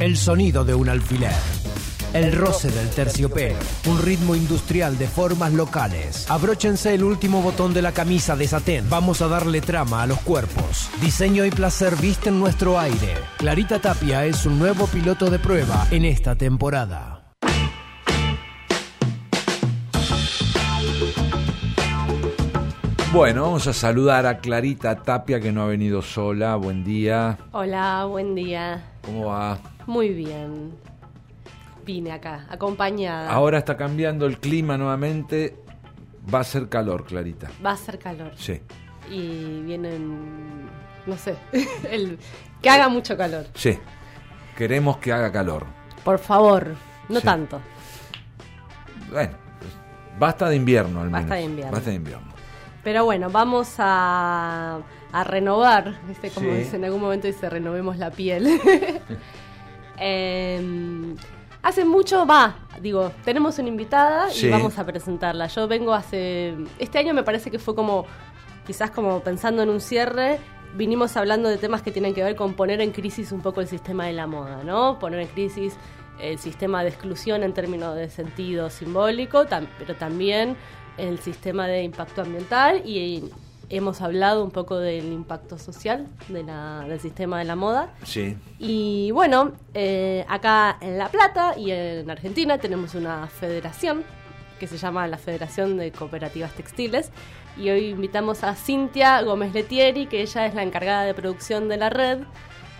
El sonido de un alfiler. El roce del terciopelo, un ritmo industrial de formas locales. Abróchense el último botón de la camisa de satén. Vamos a darle trama a los cuerpos. Diseño y placer visten nuestro aire. Clarita Tapia es un nuevo piloto de prueba en esta temporada. Bueno, vamos a saludar a Clarita Tapia que no ha venido sola. Buen día. Hola, buen día. ¿Cómo va? Muy bien. Vine acá, acompañada. Ahora está cambiando el clima nuevamente. Va a ser calor, Clarita. Va a ser calor. Sí. Y vienen, no sé, el, que haga mucho calor. Sí. Queremos que haga calor. Por favor, no Sí. tanto. Bueno, basta de invierno al menos. Basta de invierno. Basta de invierno. Pero bueno, vamos a, a renovar, ¿viste? Como Sí. dice en algún momento dice, renovemos la piel. Em, hace mucho, va, digo, tenemos una invitada Sí. y vamos a presentarla. Yo vengo hace, este año me parece que fue como, quizás como pensando en un cierre, vinimos hablando de temas que tienen que ver con poner en crisis un poco el sistema de la moda, ¿no? Poner en crisis el sistema de exclusión en términos de sentido simbólico, tam- pero también el sistema de impacto ambiental y hemos hablado un poco del impacto social de la- del sistema de la moda. Sí. Y bueno, eh, acá en La Plata y en Argentina tenemos una federación que se llama la Federación de Cooperativas Textiles. Y hoy invitamos a Cintia Gómez Letieri, que ella es la encargada de producción de la red.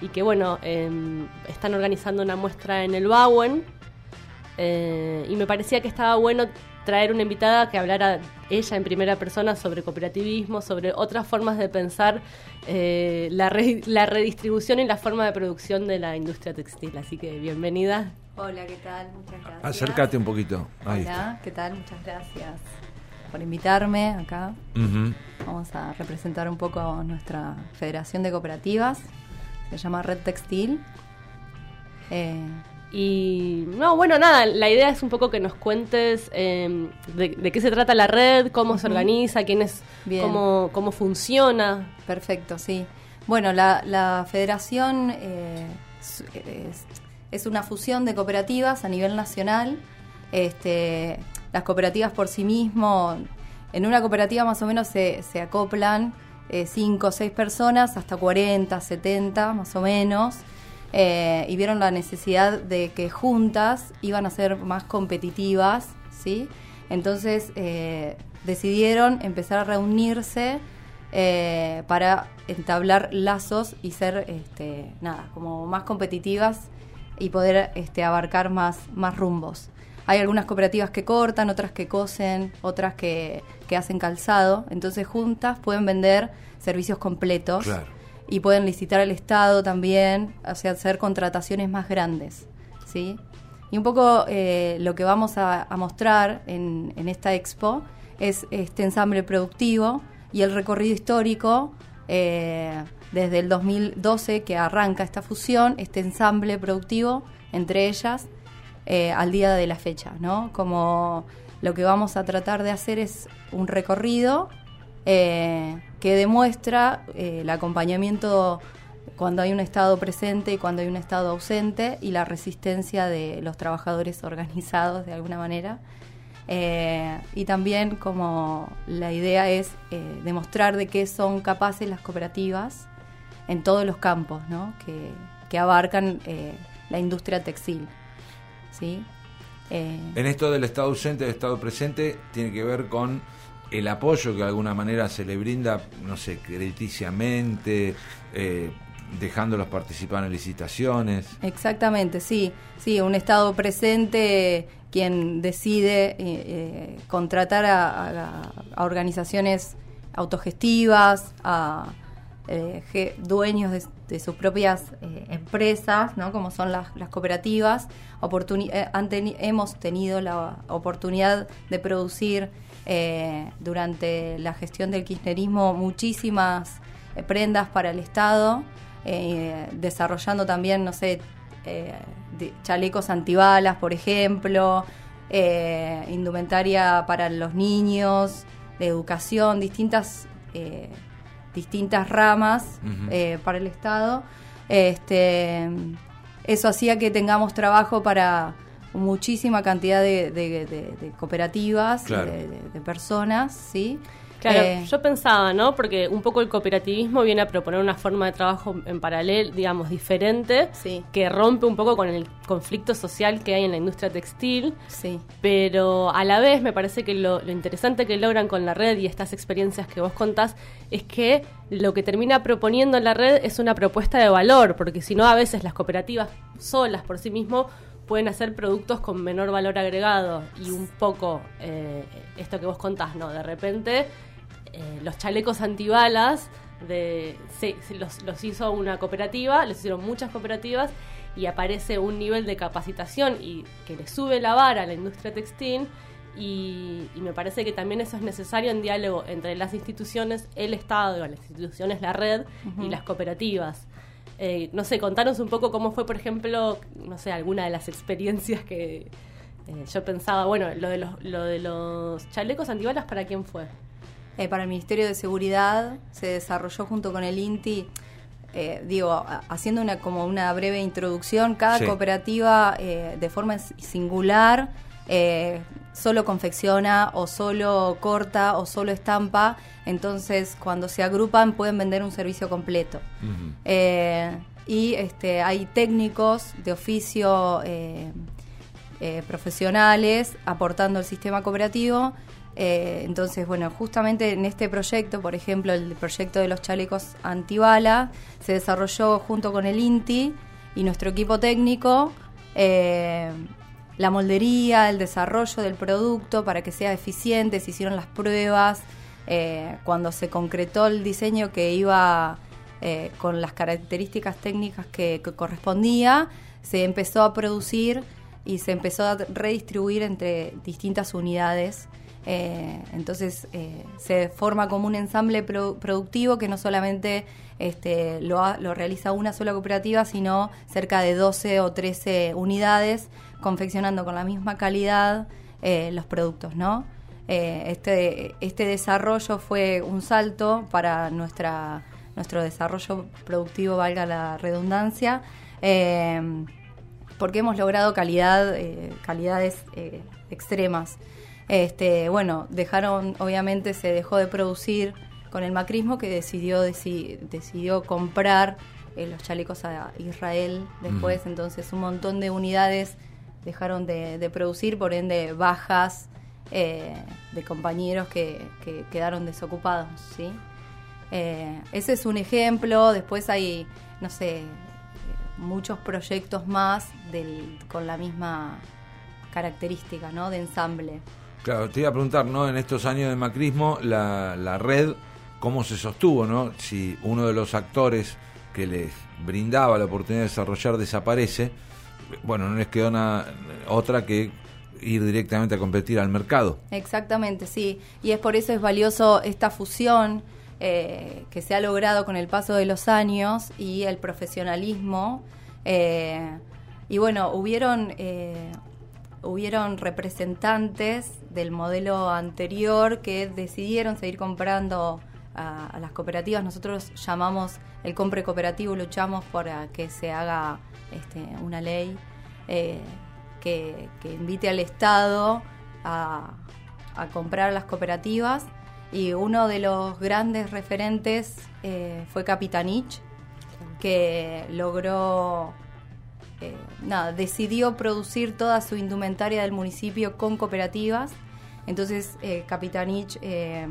Y que bueno, em, están organizando una muestra en el Bauen. Eh, y me parecía que estaba bueno traer una invitada que hablara ella en primera persona sobre cooperativismo, sobre otras formas de pensar eh, la, re- la redistribución y la forma de producción de la industria textil. Así que bienvenida. Hola, ¿qué tal? Muchas gracias. Acércate un poquito. Ahí Hola, ¿qué tal? Muchas gracias por invitarme acá. está. Vamos a representar un poco nuestra Federación de Cooperativas. Se llama Red Textil. Eh, Y no, bueno, nada, la idea es un poco que nos cuentes eh, de, de qué se trata la red, cómo se organiza, quién es, cómo, cómo funciona. perfecto, sí. Bueno, la, la federación eh, es, una fusión de cooperativas a nivel nacional. Este, las cooperativas por sí mismo, en una cooperativa más o menos se, se acoplan 5 o 6 personas, hasta 40, 70 más o menos. Eh, y vieron la necesidad de que juntas iban a ser más competitivas, ¿sí? Entonces eh, decidieron empezar a reunirse eh, para entablar lazos y ser, este, nada, como más competitivas y poder este, abarcar más, más rumbos. Hay algunas cooperativas que cortan, otras que cosen, otras que, que hacen calzado. Entonces juntas pueden vender servicios completos. Y pueden licitar al Estado también, o sea, hacer contrataciones más grandes, ¿sí? Y un poco eh, lo que vamos a, mostrar en, esta expo es este ensamble productivo y el recorrido histórico eh, desde el 2012 que arranca esta fusión, este ensamble productivo entre ellas eh, al día de la fecha, ¿no? Como lo que vamos a tratar de hacer es un recorrido que demuestra eh, el acompañamiento cuando hay un Estado presente y cuando hay un Estado ausente y la resistencia de los trabajadores organizados de alguna manera. Eh, y también como la idea es eh, demostrar de qué son capaces las cooperativas en todos los campos que, abarcan la industria textil. ¿sí? En esto del Estado ausente, del Estado presente, tiene que ver con el apoyo que de alguna manera se le brinda, no sé, crediticiamente, eh, dejándolos participar en licitaciones. Exactamente, sí. Sí, un Estado presente quien decide eh, eh, contratar a, organizaciones autogestivas, a eh, dueños de, sus propias eh, empresas, ¿no? como son las, las cooperativas. Oportuni- hemos tenido la oportunidad de producir eh, durante la gestión del kirchnerismo muchísimas eh, prendas para el Estado, eh, desarrollando también, no sé, de- chalecos antibalas, por ejemplo, indumentaria para los niños, de educación, distintas, distintas ramas para el Estado. Este, eso hacía que tengamos trabajo para muchísima cantidad de, cooperativas, de, personas, ¿sí? Claro, eh, yo pensaba, ¿no? Porque un poco el cooperativismo viene a proponer una forma de trabajo en paralelo, digamos, diferente, que rompe un poco con el conflicto social que hay en la industria textil. Sí. Pero a la vez me parece que lo, interesante que logran con la red y estas experiencias que vos contás es que lo que termina proponiendo la red es una propuesta de valor, porque si no, a veces las cooperativas solas por sí mismos pueden hacer productos con menor valor agregado y un poco eh, esto que vos contás, ¿no? De repente eh, los chalecos antibalas de, los, hizo una cooperativa, los hicieron muchas cooperativas y aparece un nivel de capacitación y que le sube la vara a la industria textil y, me parece que también eso es necesario en diálogo entre las instituciones, el Estado, las instituciones, la red y las cooperativas. Eh, no sé, contanos un poco cómo fue, por ejemplo, no sé, alguna de las experiencias que eh, yo pensaba, bueno, lo de los, lo de los chalecos antibalas, ¿para quién fue? Eh, para el Ministerio de Seguridad, se desarrolló junto con el INTI, eh, digo, haciendo una como una breve introducción, cada cooperativa eh, de forma singular solo confecciona o solo corta o solo estampa, entonces cuando se agrupan pueden vender un servicio completo. y este, hay técnicos de oficio profesionales aportando el sistema cooperativo eh, entonces, bueno, justamente en este proyecto, por ejemplo, el proyecto de los chalecos antibala, se desarrolló junto con el INTI y nuestro equipo técnico eh, la moldería, el desarrollo del producto para que sea eficiente, se hicieron las pruebas, eh, cuando se concretó el diseño que iba con las características técnicas que correspondía, se empezó a producir y se empezó a redistribuir entre distintas unidades eh, entonces eh, se forma como un ensamble productivo que no solamente este, lo, realiza una sola cooperativa, sino cerca de 12 o 13 unidades confeccionando con la misma calidad eh, los productos, ¿no? este, este desarrollo fue un salto para nuestra, nuestro desarrollo productivo, valga la redundancia, porque hemos logrado calidad, calidades extremas. Este, bueno, dejaron, obviamente se dejó de producir con el macrismo que decidió, decidió comprar eh, los chalecos a Israel después, entonces un montón de unidades dejaron de, producir, por ende bajas eh, de compañeros que, quedaron desocupados, ¿sí? Eh, ese es un ejemplo, después hay, no sé, muchos proyectos más del, con la misma característica, ¿no? De ensamble. Claro, te iba a preguntar, ¿no? En estos años de macrismo, la, la red, ¿cómo se sostuvo, no? Si uno de los actores que les brindaba la oportunidad de desarrollar desaparece, bueno, no les quedó nada, otra que ir directamente a competir al mercado. Exactamente, sí. Y es por eso es valioso esta fusión eh, que se ha logrado con el paso de los años y el profesionalismo. Eh, y bueno, hubieron eh, hubieron representantes del modelo anterior que decidieron seguir comprando a, las cooperativas. Nosotros llamamos el compre cooperativo, luchamos por que se haga este, una ley eh, que, invite al Estado a, comprar a las cooperativas. Y uno de los grandes referentes eh, fue Capitanich, que logró eh, nada, decidió producir toda su indumentaria del municipio con cooperativas. Entonces, eh, Capitanich, eh,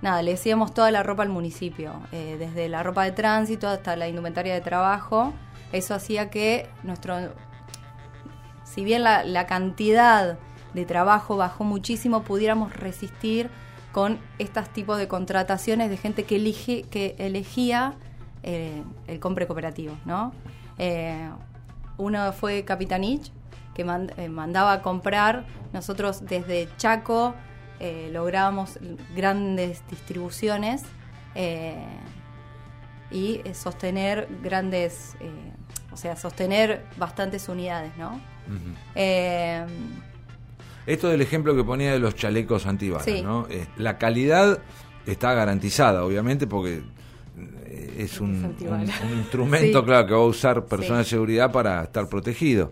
nada, le decíamos toda la ropa al municipio, eh, desde la ropa de tránsito hasta la indumentaria de trabajo. Eso hacía que nuestro, si bien la, cantidad de trabajo bajó muchísimo, pudiéramos resistir con estos tipos de contrataciones de gente que, elige, que elegía el compre cooperativo, ¿no? Uno fue Capitanich, que eh, mandaba a comprar. Nosotros desde Chaco eh, lográbamos grandes distribuciones eh, y sostener grandes, o sea, sostener bastantes unidades, ¿no? Esto del ejemplo que ponía de los chalecos antibalas, ¿no? la calidad está garantizada, obviamente, porque eh, es un, Incentivar. un- un instrumento, Sí. claro, que va a usar personal Sí. de seguridad para estar protegido.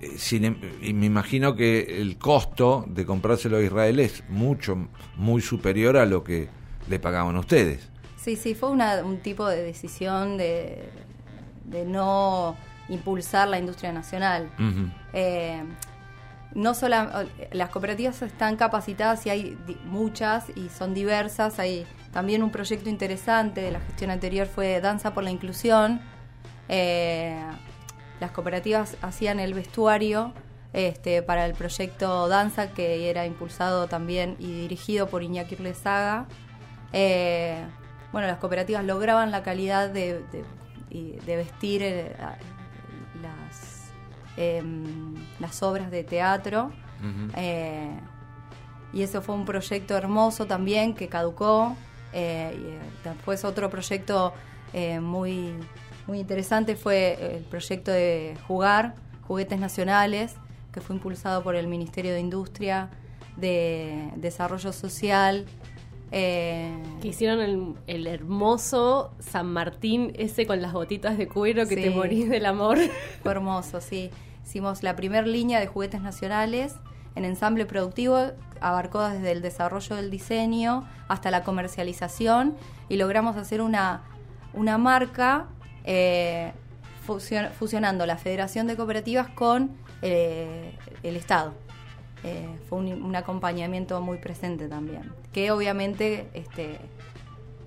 Eh, sin em- y me imagino que el costo de comprárselo a Israel es mucho, muy superior a lo que le pagaban ustedes. Sí, sí, fue una- un tipo de decisión de, de no impulsar la industria nacional. Eh, no sola, las cooperativas están capacitadas y hay muchas y son diversas. Hay también un proyecto interesante de la gestión anterior fue Danza por la Inclusión. Eh, las cooperativas hacían el vestuario este, para el proyecto Danza que era impulsado también y dirigido por Iñaki Urlezaga. Eh, bueno, las cooperativas lograban la calidad de, de- y de vestir eh, las, em, las obras de teatro. Eh, y eso fue un proyecto hermoso también que caducó. Eh, y, eh, después otro proyecto eh, muy, muy interesante fue el proyecto de Jugar, Juguetes Nacionales, que fue impulsado por el Ministerio de Industria, de Desarrollo Social. eh, Que hicieron el, el hermoso San Martín ese con las botitas de cuero que Sí. te morís del amor. Fue hermoso, sí. Hicimos la primera línea de juguetes nacionales en ensamble productivo, abarcó desde el desarrollo del diseño hasta la comercialización y logramos hacer una, una marca eh, fusion- fusionando la Federación de Cooperativas con eh, el Estado. Eh, fue un, un acompañamiento muy presente también, que obviamente este,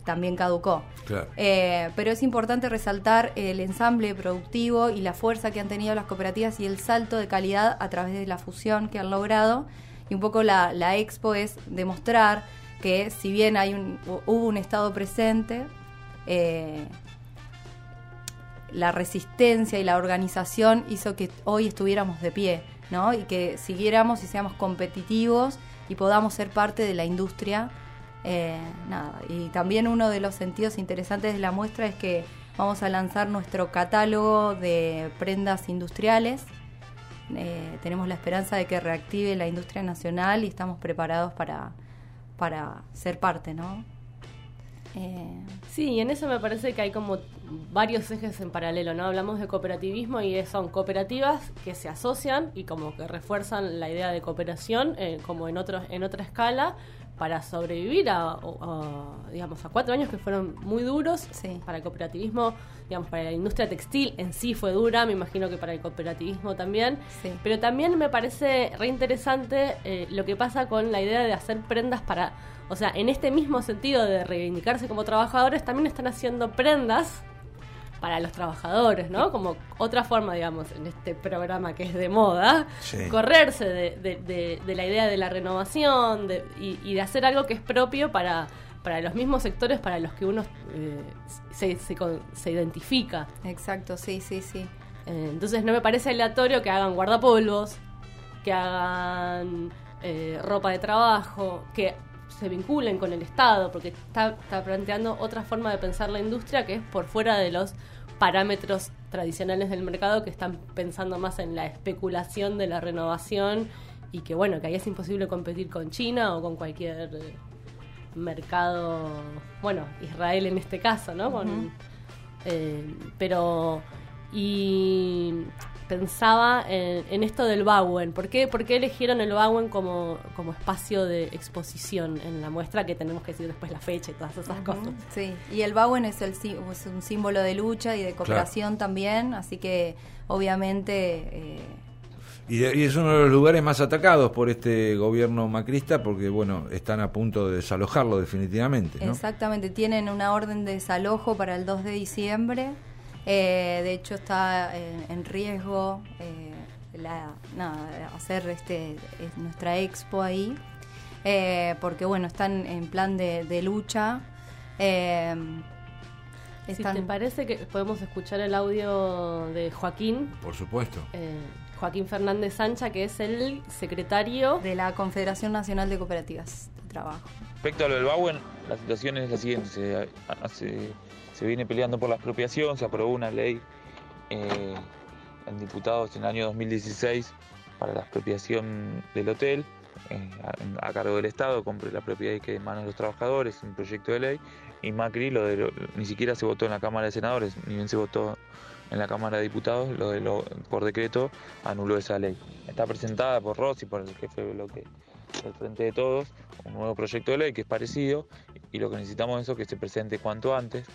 también caducó. Claro. Eh, pero es importante resaltar el ensamble productivo y la fuerza que han tenido las cooperativas y el salto de calidad a través de la fusión que han logrado. Y un poco la, la expo es demostrar que si bien hay un, hu- hubo un Estado presente, eh, la resistencia y la organización hizo que hoy estuviéramos de pie, ¿no? Y que siguiéramos y seamos competitivos y podamos ser parte de la industria. Eh, nada. Y también uno de los sentidos interesantes de la muestra es que vamos a lanzar nuestro catálogo de prendas industriales. Eh, tenemos la esperanza de que reactive la industria nacional y estamos preparados para, para ser parte, ¿no? Eh, Sí, y en eso me parece que hay como varios ejes en paralelo, ¿no? Hablamos de cooperativismo y son cooperativas que se asocian y como que refuerzan la idea de cooperación eh, como en otros en otra escala para sobrevivir a, a- a, digamos a cuatro años que fueron muy duros Sí. para el cooperativismo, digamos para la industria textil en sí fue dura, me imagino que para el cooperativismo también, Sí. pero también me parece re interesante eh, lo que pasa con la idea de hacer prendas para, o sea, en este mismo sentido de reivindicarse como trabajadores, también están haciendo prendas para los trabajadores, ¿no? Como otra forma, digamos, en este programa que es de moda, Sí. correrse de, de- de- de la idea de la renovación de- y, y de hacer algo que es propio para, para los mismos sectores para los que uno eh, se, se con- se identifica. exacto, sí, sí, sí. Eh, entonces no me parece aleatorio que hagan guardapolvos, que hagan eh, ropa de trabajo, que se vinculen con el Estado, porque está, está planteando otra forma de pensar la industria que es por fuera de los parámetros tradicionales del mercado que están pensando más en la especulación de la renovación y que bueno, que ahí es imposible competir con China o con cualquier mercado, bueno, Israel en este caso, ¿no? Con, eh, pero y pensaba en, en esto del Bauen. ¿Por qué, por qué eligieron el Bauen como, como espacio de exposición en la muestra? Que tenemos que decir después la fecha y todas esas cosas. Sí, y el Bauen es, el, sí- es un símbolo de lucha y de cooperación también, así que obviamente eh, Y, de- y es uno de los lugares más atacados por este gobierno macrista porque, bueno, están a punto de desalojarlo definitivamente, ¿no? exactamente tienen una orden de desalojo para el 2 de diciembre, eh, de hecho está en, en riesgo eh, la, hacer este es nuestra expo ahí, eh, porque bueno, están en plan de, de lucha. eh, Si te parece que podemos escuchar el audio de Joaquín, Por supuesto. eh, Joaquín Fernández Sancha, que es el secretario de la Confederación Nacional de Cooperativas de Trabajo. Respecto a lo del Bauen, la situación es la siguiente. Se, hace- se viene peleando por la expropiación, se aprobó una ley eh, en diputados en el año 2016 para la expropiación del hotel. eh, a, cargo del Estado, compre la propiedad y quede en manos de los trabajadores, un proyecto de ley, y Macri lo ni siquiera se votó en la Cámara de Senadores, ni bien se votó en la Cámara de Diputados, lo de lo, por decreto anuló esa ley. Está presentada por Rossi, por el jefe de bloque del Frente de Todos, un nuevo proyecto de ley que es parecido, y lo que necesitamos es que se presente cuanto antes,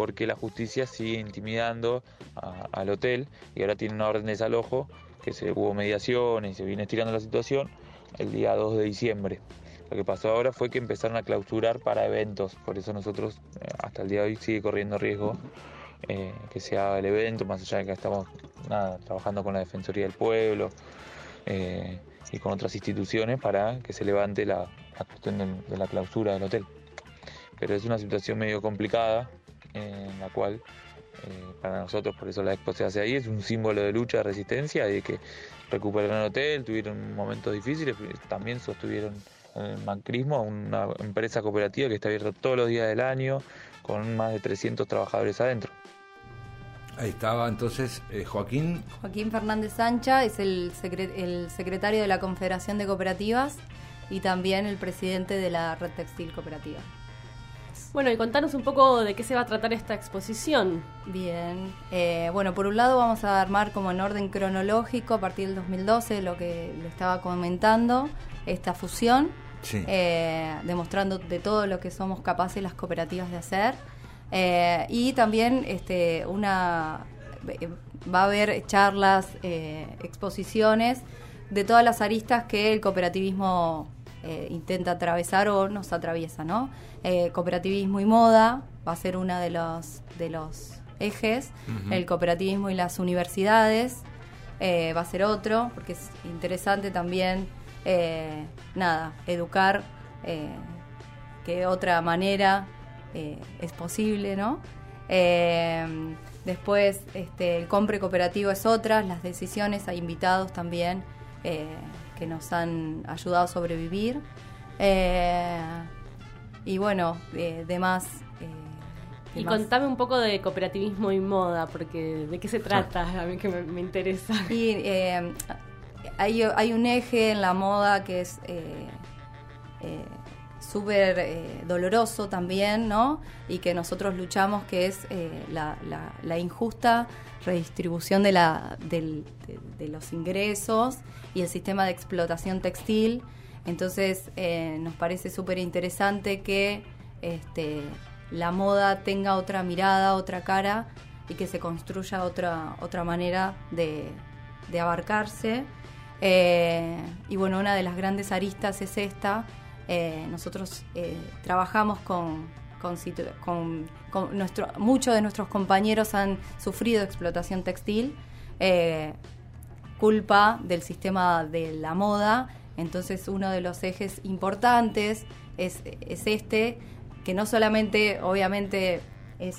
porque la justicia sigue intimidando al hotel y ahora tiene una orden de desalojo que se hubo mediación y se viene estirando la situación el día 2 de diciembre. Lo que pasó ahora fue que empezaron a clausurar para eventos, por eso nosotros eh, hasta el día de hoy sigue corriendo riesgo eh, que se haga el evento, más allá de que estamos trabajando con la Defensoría del Pueblo eh, y con otras instituciones para que se levante la, cuestión de, la clausura del hotel. Pero es una situación medio complicada en la cual para nosotros, por eso la expo se hace ahí, es un símbolo de lucha, de resistencia y de que recuperaron el hotel, tuvieron momentos difíciles, también sostuvieron el macrismo, una empresa cooperativa que está abierta todos los días del año, con más de 300 trabajadores adentro. Ahí estaba entonces eh, Joaquín. Joaquín Fernández Sancha es el, el secretario de la Confederación de Cooperativas y también el presidente de la Red Textil Cooperativa. Bueno, y contanos un poco de qué se va a tratar esta exposición. Bien, eh, bueno, por un lado vamos a armar como en orden cronológico a partir del 2012 lo que le estaba comentando, esta fusión, eh, demostrando de todo lo que somos capaces las cooperativas de hacer. Eh, y también este, una va a haber charlas, exposiciones de todas las aristas que el cooperativismo intenta atravesar o nos atraviesa, ¿no? Eh, cooperativismo y moda va a ser uno de los, de los ejes, el cooperativismo y las universidades eh, va a ser otro, porque es interesante también, eh, nada, educar que otra manera es posible, ¿no? después, este, el compre cooperativo es otra, las decisiones, hay invitados también que nos han ayudado a sobrevivir. Y bueno, eh, demás. Eh, y contame un poco de cooperativismo y moda, porque de qué se trata, a mí que me, interesa. Y eh, hay, hay, un eje en la moda que es eh, súper doloroso también, ¿no? Y que nosotros luchamos, que es la, la, injusta redistribución de, la, de, de los ingresos y el sistema de explotación textil entonces eh, nos parece súper interesante que este, la moda tenga otra mirada, otra cara y que se construya otra, otra manera de, abarcarse. Eh, y bueno, una de las grandes aristas es esta. Eh, nosotros trabajamos con, nuestro, muchos de nuestros compañeros han sufrido explotación textil, culpa del sistema de la moda entonces uno de los ejes importantes es, este, que no solamente obviamente es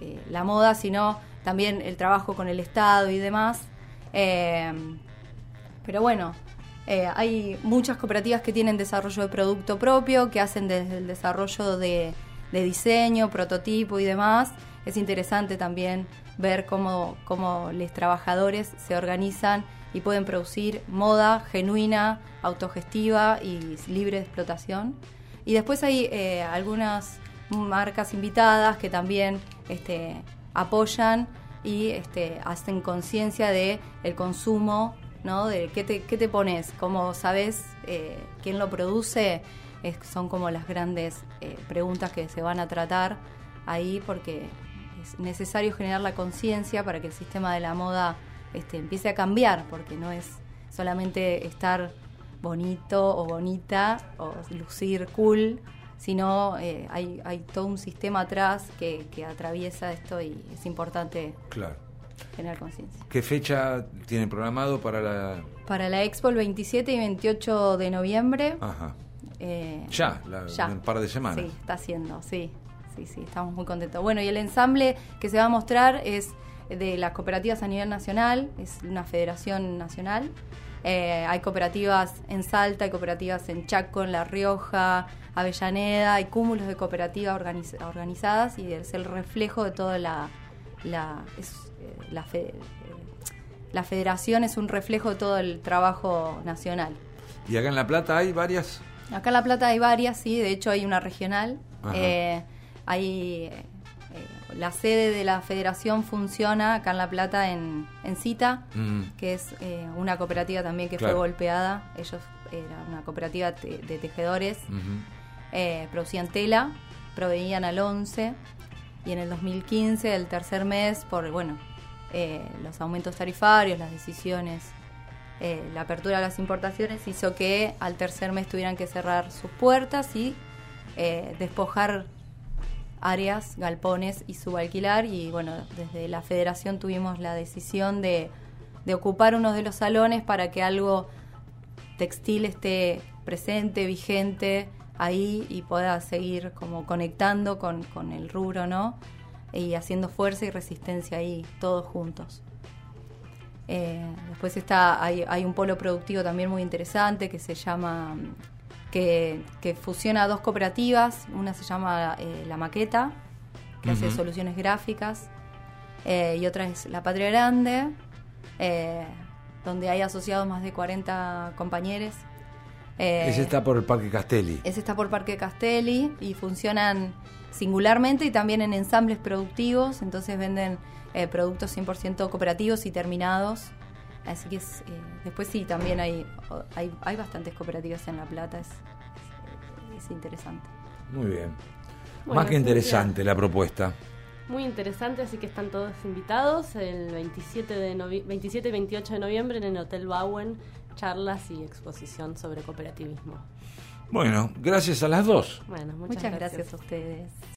eh, la moda, sino también el trabajo con el Estado y demás. Eh, pero bueno, eh, hay muchas cooperativas que tienen desarrollo de producto propio, que hacen desde el desarrollo de, diseño, prototipo y demás. Es interesante también ver cómo, cómo los trabajadores se organizan y pueden producir moda genuina, autogestiva y libre de explotación. Y después hay eh, algunas marcas invitadas que también este, apoyan y este, hacen conciencia de el consumo, ¿no? De qué te, qué te pones, cómo sabes eh, quién lo produce, son como las grandes eh, preguntas que se van a tratar ahí porque es necesario generar la conciencia para que el sistema de la moda este, empiece a cambiar, porque no es solamente estar bonito o bonita o lucir cool, sino eh, hay, hay todo un sistema atrás que, atraviesa esto y es importante generar conciencia. ¿Qué fecha tienen programado para la...? Para la Expo el 27 y 28 de noviembre. Ajá. Eh, ya, en un par de semanas. Sí, está haciendo, sí, sí, sí, estamos muy contentos. Bueno, y el ensamble que se va a mostrar es de las cooperativas a nivel nacional, es una federación nacional. Eh, hay cooperativas en Salta, hay cooperativas en Chaco, en La Rioja, Avellaneda, hay cúmulos de cooperativas organizadas y es el reflejo de toda la... la, eh, la, eh, la federación es un reflejo de todo el trabajo nacional. ¿Y acá en La Plata hay varias? Acá en La Plata hay varias, sí, de hecho hay una regional. Eh, hay eh, la sede de la federación funciona acá en La Plata en, en Cita, Mm. que es eh, una cooperativa también que Claro. fue golpeada. Ellos era una cooperativa te- de tejedores, producían tela, proveían al 11 y en el 2015, el tercer mes, por bueno eh, los aumentos tarifarios, las decisiones, eh, la apertura de las importaciones hizo que al tercer mes tuvieran que cerrar sus puertas y eh, despojar áreas, galpones y subalquilar. Y bueno, desde la federación tuvimos la decisión de, de ocupar uno de los salones para que algo textil esté presente, vigente ahí y pueda seguir como conectando con, con el rubro, ¿no? Y haciendo fuerza y resistencia ahí, todos juntos. Eh, después está, hay, hay un polo productivo también muy interesante que se llama, que, que fusiona dos cooperativas, una se llama eh, La Maqueta, que hace soluciones gráficas, eh, y otra es La Patria Grande, donde hay asociados más de 40 compañeros. Eh, Ese está por el Parque Castelli. ese está por Parque Castelli y funcionan singularmente y también en ensambles productivos, entonces venden eh, productos 100% cooperativos y terminados. Así que es, eh, después sí, también hay, hay, hay bastantes cooperativas en La Plata, es, es- es interesante. Muy bien. Bueno, Más que interesante la propuesta. Muy interesante, así que están todos invitados el 27, de novi- 27 y 28 de noviembre en el Hotel Bauen, charlas y exposición sobre cooperativismo. Bueno, gracias a las dos. Bueno, muchas, Muchas, gracias a ustedes.